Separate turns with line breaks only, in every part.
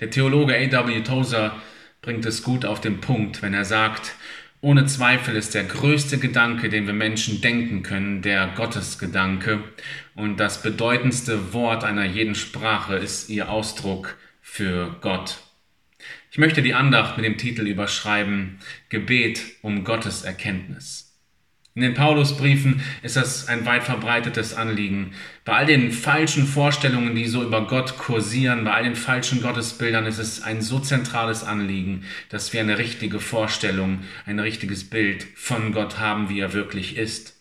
Der Theologe A.W. Tozer bringt es gut auf den Punkt, wenn er sagt, ohne Zweifel ist der größte Gedanke, den wir Menschen denken können, der Gottesgedanke. Und das bedeutendste Wort einer jeden Sprache ist ihr Ausdruck für Gott. Ich möchte die Andacht mit dem Titel überschreiben, Gebet um Gottes Erkenntnis. In den Paulusbriefen ist das ein weit verbreitetes Anliegen. Bei all den falschen Vorstellungen, die so über Gott kursieren, bei all den falschen Gottesbildern ist es ein so zentrales Anliegen, dass wir eine richtige Vorstellung, ein richtiges Bild von Gott haben, wie er wirklich ist.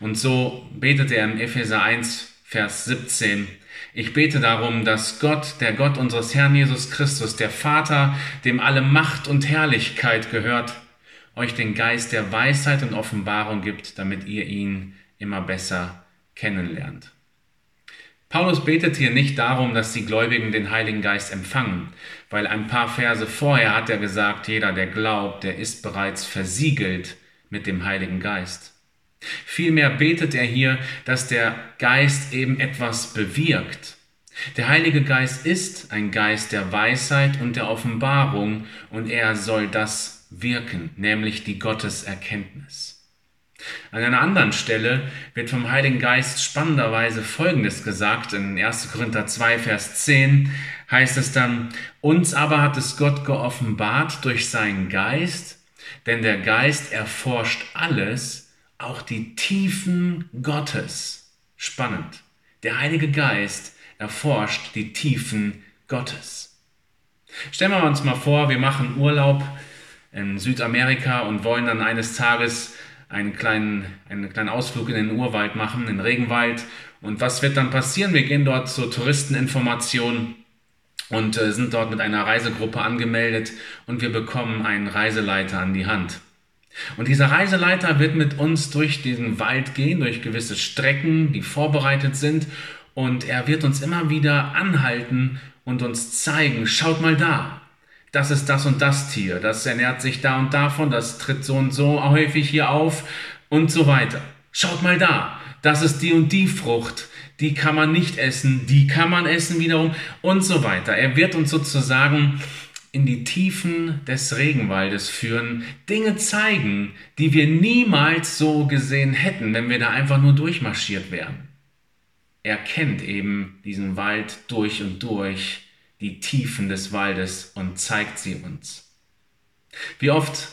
Und so betet er in Epheser 1, Vers 17, ich bete darum, dass Gott, der Gott unseres Herrn Jesus Christus, der Vater, dem alle Macht und Herrlichkeit gehört, euch den Geist der Weisheit und Offenbarung gibt, damit ihr ihn immer besser kennenlernt. Paulus betet hier nicht darum, dass die Gläubigen den Heiligen Geist empfangen, weil ein paar Verse vorher hat er gesagt, jeder, der glaubt, der ist bereits versiegelt mit dem Heiligen Geist. Vielmehr betet er hier, dass der Geist eben etwas bewirkt. Der Heilige Geist ist ein Geist der Weisheit und der Offenbarung und er soll das wirken, nämlich die Gotteserkenntnis. An einer anderen Stelle wird vom Heiligen Geist spannenderweise Folgendes gesagt. In 1. Korinther 2, Vers 10 heißt es dann, uns aber hat es Gott geoffenbart durch seinen Geist, denn der Geist erforscht alles, auch die Tiefen Gottes. Spannend. Der Heilige Geist erforscht die Tiefen Gottes. Stellen wir uns mal vor, wir machen Urlaub in Südamerika und wollen dann eines Tages einen kleinen, einen kleinen Ausflug in den Urwald machen, in den Regenwald. Und was wird dann passieren? Wir gehen dort zur Touristeninformation und äh, sind dort mit einer Reisegruppe angemeldet und wir bekommen einen Reiseleiter an die Hand. Und dieser Reiseleiter wird mit uns durch diesen Wald gehen, durch gewisse Strecken, die vorbereitet sind. Und er wird uns immer wieder anhalten und uns zeigen, schaut mal da, das ist das und das Tier, das ernährt sich da und davon, das tritt so und so häufig hier auf und so weiter. Schaut mal da, das ist die und die Frucht, die kann man nicht essen, die kann man essen wiederum und so weiter. Er wird uns sozusagen in die Tiefen des Regenwaldes führen, Dinge zeigen, die wir niemals so gesehen hätten, wenn wir da einfach nur durchmarschiert wären. Er kennt eben diesen Wald durch und durch die Tiefen des Waldes und zeigt sie uns. Wie oft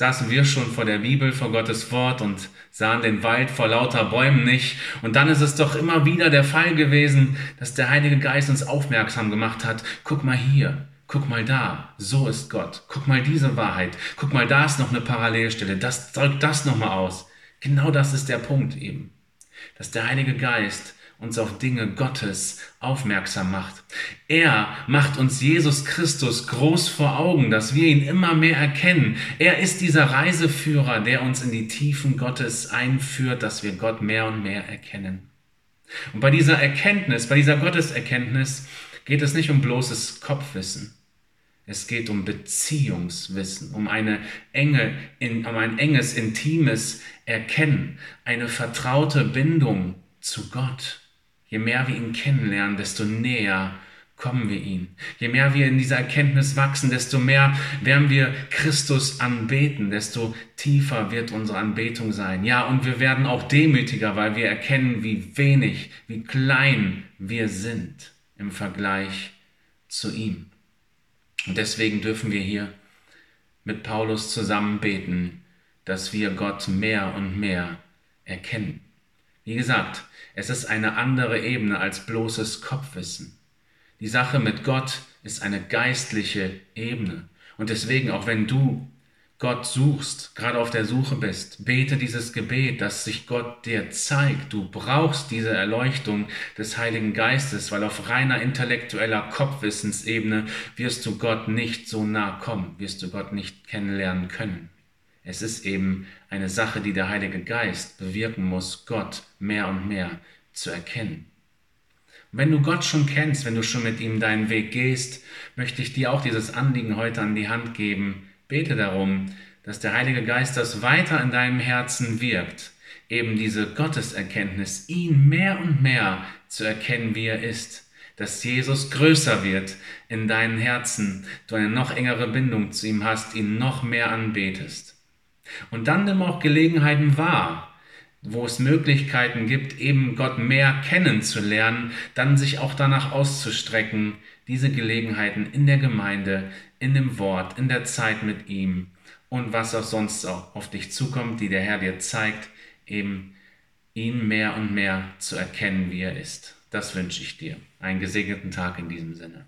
saßen wir schon vor der Bibel, vor Gottes Wort und sahen den Wald vor lauter Bäumen nicht. Und dann ist es doch immer wieder der Fall gewesen, dass der Heilige Geist uns aufmerksam gemacht hat. Guck mal hier, guck mal da, so ist Gott. Guck mal diese Wahrheit. Guck mal, da ist noch eine Parallelstelle. Das drückt das nochmal aus. Genau das ist der Punkt eben. Dass der Heilige Geist uns auf Dinge Gottes aufmerksam macht. Er macht uns Jesus Christus groß vor Augen, dass wir ihn immer mehr erkennen. Er ist dieser Reiseführer, der uns in die Tiefen Gottes einführt, dass wir Gott mehr und mehr erkennen. Und bei dieser Erkenntnis, bei dieser Gotteserkenntnis geht es nicht um bloßes Kopfwissen. Es geht um Beziehungswissen, um eine enge, um ein enges, intimes Erkennen, eine vertraute Bindung zu Gott. Je mehr wir ihn kennenlernen, desto näher kommen wir ihn. Je mehr wir in dieser Erkenntnis wachsen, desto mehr werden wir Christus anbeten, desto tiefer wird unsere Anbetung sein. Ja, und wir werden auch demütiger, weil wir erkennen, wie wenig, wie klein wir sind im Vergleich zu ihm. Und deswegen dürfen wir hier mit Paulus zusammen beten, dass wir Gott mehr und mehr erkennen. Wie gesagt, es ist eine andere Ebene als bloßes Kopfwissen. Die Sache mit Gott ist eine geistliche Ebene. Und deswegen, auch wenn du Gott suchst, gerade auf der Suche bist, bete dieses Gebet, dass sich Gott dir zeigt. Du brauchst diese Erleuchtung des Heiligen Geistes, weil auf reiner intellektueller Kopfwissensebene wirst du Gott nicht so nah kommen, wirst du Gott nicht kennenlernen können. Es ist eben eine Sache, die der Heilige Geist bewirken muss, Gott mehr und mehr zu erkennen. Und wenn du Gott schon kennst, wenn du schon mit ihm deinen Weg gehst, möchte ich dir auch dieses Anliegen heute an die Hand geben. Bete darum, dass der Heilige Geist das weiter in deinem Herzen wirkt, eben diese Gotteserkenntnis, ihn mehr und mehr zu erkennen, wie er ist dass Jesus größer wird in deinen Herzen, du eine noch engere Bindung zu ihm hast, ihn noch mehr anbetest. Und dann nimm auch Gelegenheiten wahr, wo es Möglichkeiten gibt, eben Gott mehr kennenzulernen, dann sich auch danach auszustrecken, diese Gelegenheiten in der Gemeinde, in dem Wort, in der Zeit mit ihm und was auch sonst auch auf dich zukommt, die der Herr dir zeigt, eben ihn mehr und mehr zu erkennen, wie er ist. Das wünsche ich dir. Einen gesegneten Tag in diesem Sinne.